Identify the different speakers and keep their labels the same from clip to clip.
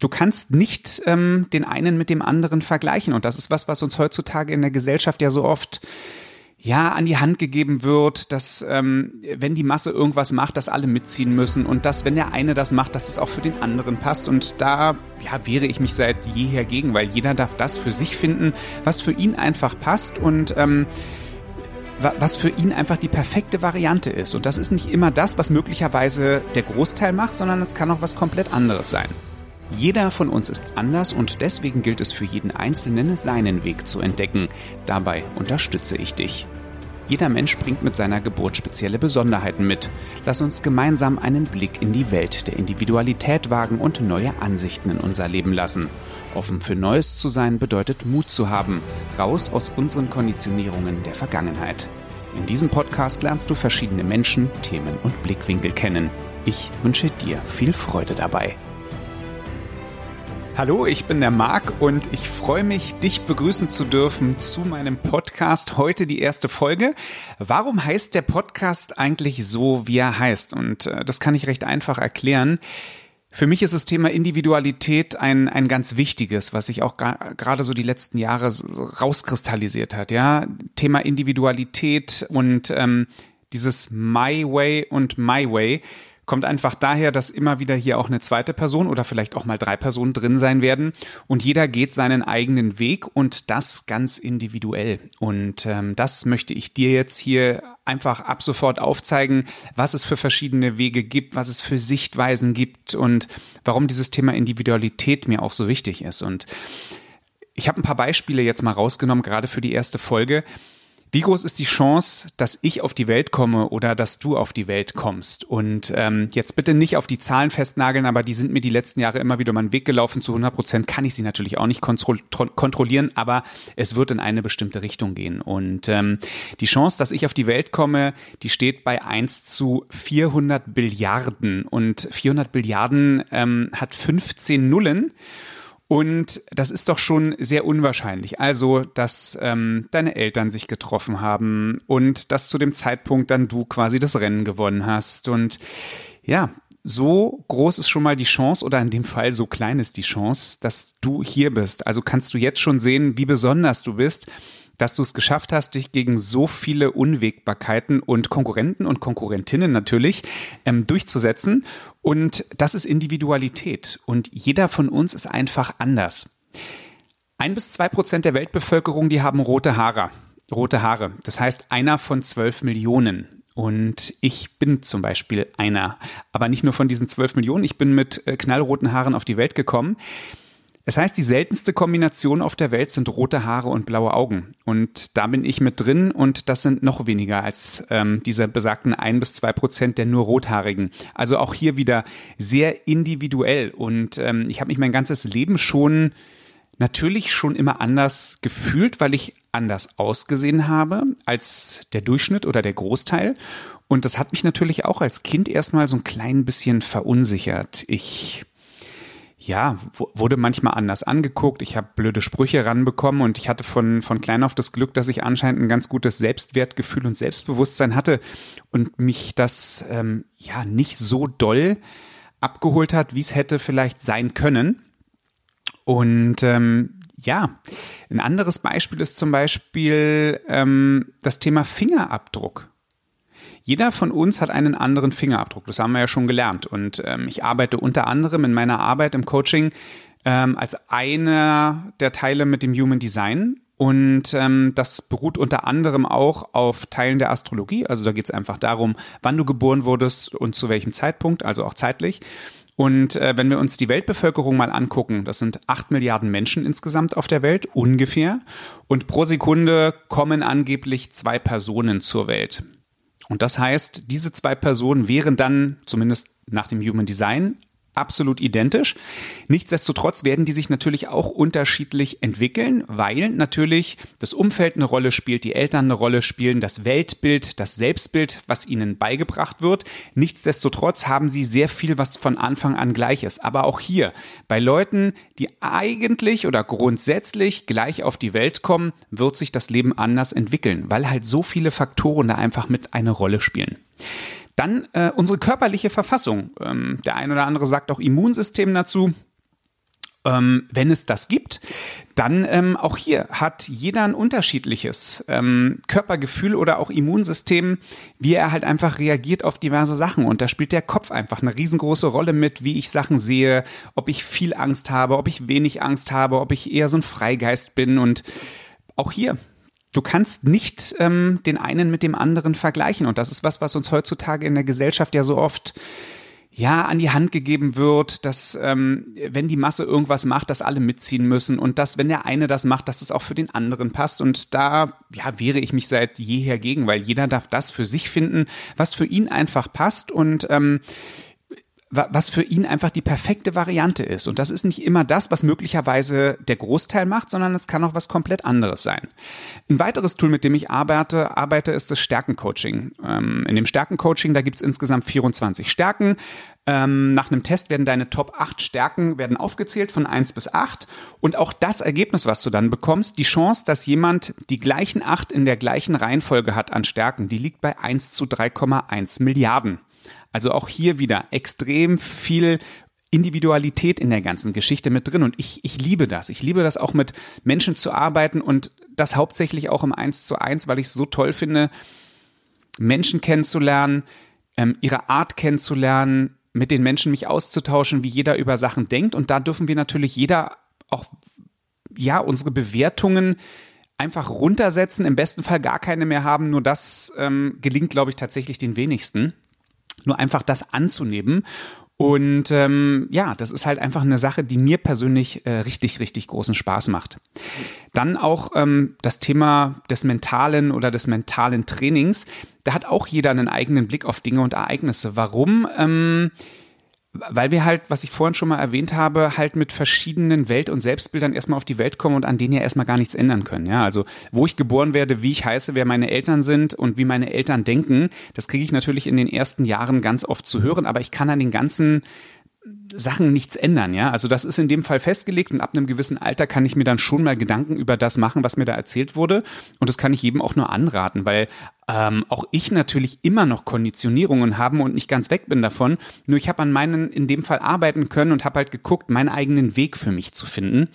Speaker 1: du kannst nicht ähm, den einen mit dem anderen vergleichen. Und das ist was, was uns heutzutage in der Gesellschaft ja so oft ja an die Hand gegeben wird, dass ähm, wenn die Masse irgendwas macht, dass alle mitziehen müssen und dass wenn der eine das macht, dass es auch für den anderen passt. Und da ja, wehre ich mich seit jeher gegen, weil jeder darf das für sich finden, was für ihn einfach passt und ähm, was für ihn einfach die perfekte Variante ist. Und das ist nicht immer das, was möglicherweise der Großteil macht, sondern es kann auch was komplett anderes sein. Jeder von uns ist anders und deswegen gilt es für jeden Einzelnen, seinen Weg zu entdecken. Dabei unterstütze ich dich. Jeder Mensch bringt mit seiner Geburt spezielle Besonderheiten mit. Lass uns gemeinsam einen Blick in die Welt der Individualität wagen und neue Ansichten in unser Leben lassen. Offen für Neues zu sein bedeutet Mut zu haben, raus aus unseren Konditionierungen der Vergangenheit. In diesem Podcast lernst du verschiedene Menschen, Themen und Blickwinkel kennen. Ich wünsche dir viel Freude dabei. Hallo, ich bin der Marc und ich freue mich, dich begrüßen zu dürfen zu meinem Podcast. Heute die erste Folge. Warum heißt der Podcast eigentlich so, wie er heißt? Und äh, das kann ich recht einfach erklären. Für mich ist das Thema Individualität ein, ein ganz wichtiges, was sich auch gerade so die letzten Jahre rauskristallisiert hat. Ja, Thema Individualität und ähm, dieses My Way und My Way kommt einfach daher, dass immer wieder hier auch eine zweite Person oder vielleicht auch mal drei Personen drin sein werden und jeder geht seinen eigenen Weg und das ganz individuell. Und ähm, das möchte ich dir jetzt hier einfach ab sofort aufzeigen, was es für verschiedene Wege gibt, was es für Sichtweisen gibt und warum dieses Thema Individualität mir auch so wichtig ist. Und ich habe ein paar Beispiele jetzt mal rausgenommen, gerade für die erste Folge. Wie groß ist die Chance, dass ich auf die Welt komme oder dass du auf die Welt kommst? Und ähm, jetzt bitte nicht auf die Zahlen festnageln, aber die sind mir die letzten Jahre immer wieder meinen Weg gelaufen. Zu 100 Prozent kann ich sie natürlich auch nicht kontrollieren, aber es wird in eine bestimmte Richtung gehen. Und ähm, die Chance, dass ich auf die Welt komme, die steht bei 1 zu 400 Billiarden. Und 400 Billiarden ähm, hat 15 Nullen. Und das ist doch schon sehr unwahrscheinlich. Also, dass ähm, deine Eltern sich getroffen haben und dass zu dem Zeitpunkt dann du quasi das Rennen gewonnen hast. Und ja, so groß ist schon mal die Chance oder in dem Fall so klein ist die Chance, dass du hier bist. Also kannst du jetzt schon sehen, wie besonders du bist dass du es geschafft hast, dich gegen so viele Unwägbarkeiten und Konkurrenten und Konkurrentinnen natürlich ähm, durchzusetzen. Und das ist Individualität. Und jeder von uns ist einfach anders. Ein bis zwei Prozent der Weltbevölkerung, die haben rote Haare. Rote Haare. Das heißt, einer von zwölf Millionen. Und ich bin zum Beispiel einer. Aber nicht nur von diesen zwölf Millionen. Ich bin mit äh, knallroten Haaren auf die Welt gekommen. Es heißt, die seltenste Kombination auf der Welt sind rote Haare und blaue Augen. Und da bin ich mit drin und das sind noch weniger als ähm, diese besagten ein bis zwei Prozent der nur Rothaarigen. Also auch hier wieder sehr individuell. Und ähm, ich habe mich mein ganzes Leben schon natürlich schon immer anders gefühlt, weil ich anders ausgesehen habe als der Durchschnitt oder der Großteil. Und das hat mich natürlich auch als Kind erstmal so ein klein bisschen verunsichert. Ich ja, wurde manchmal anders angeguckt. Ich habe blöde Sprüche ranbekommen und ich hatte von, von klein auf das Glück, dass ich anscheinend ein ganz gutes Selbstwertgefühl und Selbstbewusstsein hatte und mich das ähm, ja nicht so doll abgeholt hat, wie es hätte vielleicht sein können. Und ähm, ja, ein anderes Beispiel ist zum Beispiel ähm, das Thema Fingerabdruck. Jeder von uns hat einen anderen Fingerabdruck. Das haben wir ja schon gelernt. Und ähm, ich arbeite unter anderem in meiner Arbeit im Coaching ähm, als einer der Teile mit dem Human Design. Und ähm, das beruht unter anderem auch auf Teilen der Astrologie. Also da geht es einfach darum, wann du geboren wurdest und zu welchem Zeitpunkt, also auch zeitlich. Und äh, wenn wir uns die Weltbevölkerung mal angucken, das sind acht Milliarden Menschen insgesamt auf der Welt, ungefähr. Und pro Sekunde kommen angeblich zwei Personen zur Welt. Und das heißt, diese zwei Personen wären dann, zumindest nach dem Human Design, absolut identisch. Nichtsdestotrotz werden die sich natürlich auch unterschiedlich entwickeln, weil natürlich das Umfeld eine Rolle spielt, die Eltern eine Rolle spielen, das Weltbild, das Selbstbild, was ihnen beigebracht wird. Nichtsdestotrotz haben sie sehr viel, was von Anfang an gleich ist. Aber auch hier, bei Leuten, die eigentlich oder grundsätzlich gleich auf die Welt kommen, wird sich das Leben anders entwickeln, weil halt so viele Faktoren da einfach mit eine Rolle spielen. Dann äh, unsere körperliche Verfassung. Ähm, der ein oder andere sagt auch Immunsystem dazu. Ähm, wenn es das gibt, dann ähm, auch hier hat jeder ein unterschiedliches ähm, Körpergefühl oder auch Immunsystem, wie er halt einfach reagiert auf diverse Sachen. Und da spielt der Kopf einfach eine riesengroße Rolle mit, wie ich Sachen sehe, ob ich viel Angst habe, ob ich wenig Angst habe, ob ich eher so ein Freigeist bin. Und auch hier, du kannst nicht ähm, den einen mit dem anderen vergleichen. Und das ist was, was uns heutzutage in der Gesellschaft ja so oft ja, an die Hand gegeben wird, dass ähm, wenn die Masse irgendwas macht, dass alle mitziehen müssen und dass, wenn der eine das macht, dass es auch für den anderen passt. Und da ja, wehre ich mich seit jeher gegen, weil jeder darf das für sich finden, was für ihn einfach passt. Und ähm, was für ihn einfach die perfekte Variante ist. Und das ist nicht immer das, was möglicherweise der Großteil macht, sondern es kann auch was komplett anderes sein. Ein weiteres Tool, mit dem ich arbeite, arbeite ist das Stärkencoaching. Ähm, in dem Stärkencoaching, da gibt es insgesamt 24 Stärken. Ähm, nach einem Test werden deine Top 8 Stärken werden aufgezählt von 1 bis 8. Und auch das Ergebnis, was du dann bekommst, die Chance, dass jemand die gleichen 8 in der gleichen Reihenfolge hat an Stärken, die liegt bei 1 zu 3,1 Milliarden. Also auch hier wieder extrem viel Individualität in der ganzen Geschichte mit drin. Und ich, ich liebe das. Ich liebe das auch mit Menschen zu arbeiten und das hauptsächlich auch im Eins zu eins, weil ich es so toll finde, Menschen kennenzulernen, ähm, ihre Art kennenzulernen, mit den Menschen mich auszutauschen, wie jeder über Sachen denkt. Und da dürfen wir natürlich jeder auch, ja, unsere Bewertungen einfach runtersetzen, im besten Fall gar keine mehr haben. Nur das ähm, gelingt, glaube ich, tatsächlich den wenigsten nur einfach das anzunehmen. Und ähm, ja, das ist halt einfach eine Sache, die mir persönlich äh, richtig, richtig großen Spaß macht. Dann auch ähm, das Thema des mentalen oder des mentalen Trainings. Da hat auch jeder einen eigenen Blick auf Dinge und Ereignisse. Warum? Ähm, weil wir halt, was ich vorhin schon mal erwähnt habe, halt mit verschiedenen Welt- und Selbstbildern erstmal auf die Welt kommen und an denen ja erstmal gar nichts ändern können. Ja, also wo ich geboren werde, wie ich heiße, wer meine Eltern sind und wie meine Eltern denken, das kriege ich natürlich in den ersten Jahren ganz oft zu hören, aber ich kann an den ganzen Sachen nichts ändern, ja. Also das ist in dem Fall festgelegt und ab einem gewissen Alter kann ich mir dann schon mal Gedanken über das machen, was mir da erzählt wurde. Und das kann ich jedem auch nur anraten, weil ähm, auch ich natürlich immer noch Konditionierungen habe und nicht ganz weg bin davon. Nur ich habe an meinen in dem Fall arbeiten können und habe halt geguckt, meinen eigenen Weg für mich zu finden.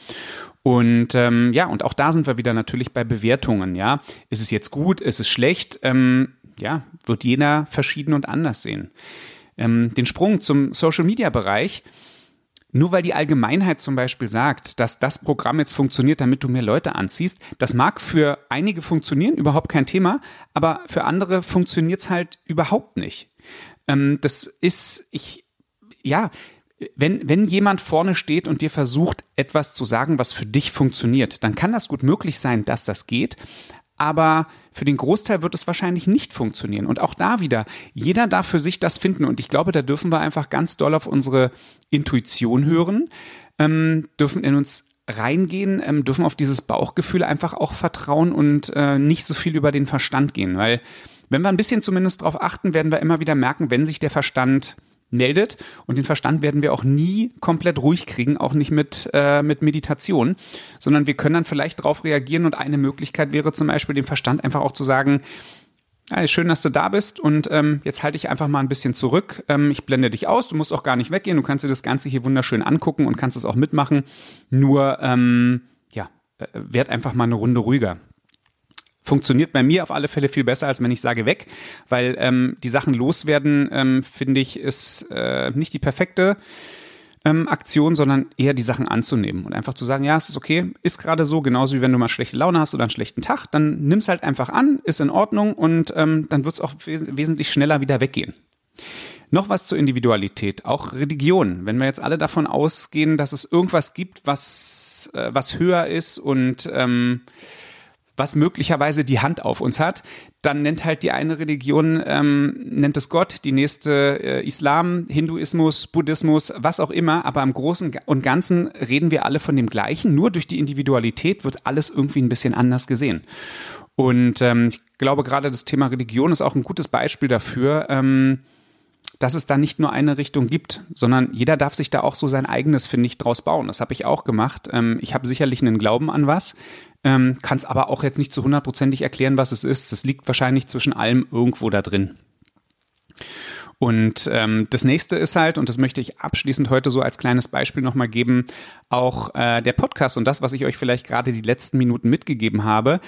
Speaker 1: Und ähm, ja, und auch da sind wir wieder natürlich bei Bewertungen, ja. Ist es jetzt gut, ist es schlecht? Ähm, ja, wird jeder verschieden und anders sehen ähm, den Sprung zum Social-Media-Bereich. Nur weil die Allgemeinheit zum Beispiel sagt, dass das Programm jetzt funktioniert, damit du mehr Leute anziehst, das mag für einige funktionieren, überhaupt kein Thema, aber für andere funktioniert es halt überhaupt nicht. Ähm, das ist, ich, ja, wenn, wenn jemand vorne steht und dir versucht, etwas zu sagen, was für dich funktioniert, dann kann das gut möglich sein, dass das geht aber für den Großteil wird es wahrscheinlich nicht funktionieren. Und auch da wieder, jeder darf für sich das finden. Und ich glaube, da dürfen wir einfach ganz doll auf unsere Intuition hören, ähm, dürfen in uns reingehen, ähm, dürfen auf dieses Bauchgefühl einfach auch vertrauen und äh, nicht so viel über den Verstand gehen. Weil wenn wir ein bisschen zumindest darauf achten, werden wir immer wieder merken, wenn sich der Verstand meldet. Und den Verstand werden wir auch nie komplett ruhig kriegen, auch nicht mit, äh, mit Meditation, sondern wir können dann vielleicht darauf reagieren. Und eine Möglichkeit wäre zum Beispiel dem Verstand einfach auch zu sagen, ja, schön, dass du da bist und ähm, jetzt halte ich einfach mal ein bisschen zurück. Ähm, ich blende dich aus, du musst auch gar nicht weggehen, du kannst dir das Ganze hier wunderschön angucken und kannst es auch mitmachen. Nur, ähm, ja, äh, werd einfach mal eine Runde ruhiger funktioniert bei mir auf alle Fälle viel besser, als wenn ich sage weg, weil ähm, die Sachen loswerden, ähm, finde ich, ist äh, nicht die perfekte ähm, Aktion, sondern eher die Sachen anzunehmen und einfach zu sagen, ja, es ist okay, ist gerade so, genauso wie wenn du mal schlechte Laune hast oder einen schlechten Tag, dann nimm's halt einfach an, ist in Ordnung und ähm, dann wird's auch wes wesentlich schneller wieder weggehen. Noch was zur Individualität, auch Religion. Wenn wir jetzt alle davon ausgehen, dass es irgendwas gibt, was, äh, was höher ist und ähm, was möglicherweise die Hand auf uns hat, dann nennt halt die eine Religion, ähm, nennt es Gott, die nächste äh, Islam, Hinduismus, Buddhismus, was auch immer, aber im Großen und Ganzen reden wir alle von dem Gleichen, nur durch die Individualität wird alles irgendwie ein bisschen anders gesehen. Und ähm, ich glaube, gerade das Thema Religion ist auch ein gutes Beispiel dafür, ähm, dass es da nicht nur eine Richtung gibt, sondern jeder darf sich da auch so sein eigenes, finde ich, draus bauen. Das habe ich auch gemacht. Ähm, ich habe sicherlich einen Glauben an was, ähm, kann es aber auch jetzt nicht zu hundertprozentig erklären, was es ist. Es liegt wahrscheinlich zwischen allem irgendwo da drin. Und ähm, das nächste ist halt, und das möchte ich abschließend heute so als kleines Beispiel nochmal geben, auch äh, der Podcast und das, was ich euch vielleicht gerade die letzten Minuten mitgegeben habe.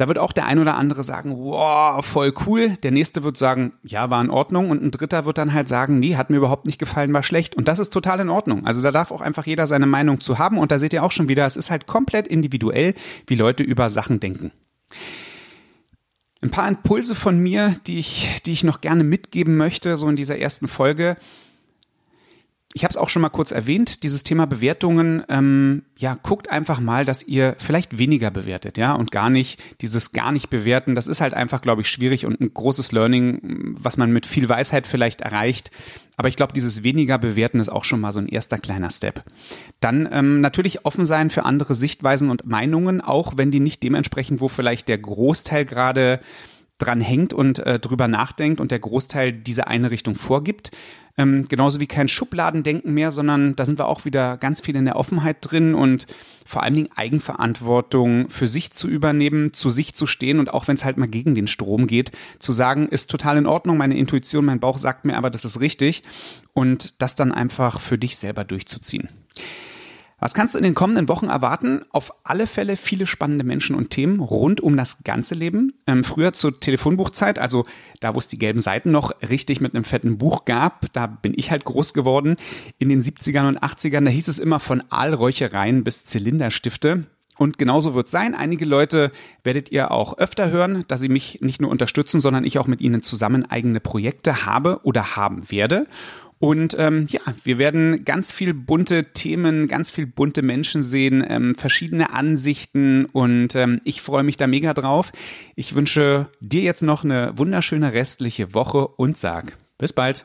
Speaker 1: Da wird auch der ein oder andere sagen, wow, voll cool. Der nächste wird sagen, ja, war in Ordnung. Und ein dritter wird dann halt sagen, nee, hat mir überhaupt nicht gefallen, war schlecht. Und das ist total in Ordnung. Also da darf auch einfach jeder seine Meinung zu haben. Und da seht ihr auch schon wieder, es ist halt komplett individuell, wie Leute über Sachen denken. Ein paar Impulse von mir, die ich, die ich noch gerne mitgeben möchte, so in dieser ersten Folge ich habe es auch schon mal kurz erwähnt, dieses Thema Bewertungen, ähm, ja, guckt einfach mal, dass ihr vielleicht weniger bewertet, ja, und gar nicht, dieses gar nicht bewerten, das ist halt einfach, glaube ich, schwierig und ein großes Learning, was man mit viel Weisheit vielleicht erreicht. Aber ich glaube, dieses weniger bewerten ist auch schon mal so ein erster kleiner Step. Dann ähm, natürlich offen sein für andere Sichtweisen und Meinungen, auch wenn die nicht dementsprechend, wo vielleicht der Großteil gerade dran hängt und äh, drüber nachdenkt und der Großteil diese eine Richtung vorgibt. Ähm, genauso wie kein Schubladendenken mehr, sondern da sind wir auch wieder ganz viel in der Offenheit drin und vor allen Dingen Eigenverantwortung für sich zu übernehmen, zu sich zu stehen und auch wenn es halt mal gegen den Strom geht, zu sagen, ist total in Ordnung, meine Intuition, mein Bauch sagt mir aber, das ist richtig und das dann einfach für dich selber durchzuziehen. Was kannst du in den kommenden Wochen erwarten? Auf alle Fälle viele spannende Menschen und Themen rund um das ganze Leben. Ähm, früher zur Telefonbuchzeit, also da, wo es die gelben Seiten noch richtig mit einem fetten Buch gab, da bin ich halt groß geworden. In den 70ern und 80ern, da hieß es immer von Aalräuchereien bis Zylinderstifte. Und genauso wird es sein. Einige Leute werdet ihr auch öfter hören, dass sie mich nicht nur unterstützen, sondern ich auch mit ihnen zusammen eigene Projekte habe oder haben werde. Und ähm, ja, wir werden ganz viel bunte Themen, ganz viel bunte Menschen sehen, ähm, verschiedene Ansichten und ähm, ich freue mich da mega drauf. Ich wünsche dir jetzt noch eine wunderschöne restliche Woche und sag bis bald.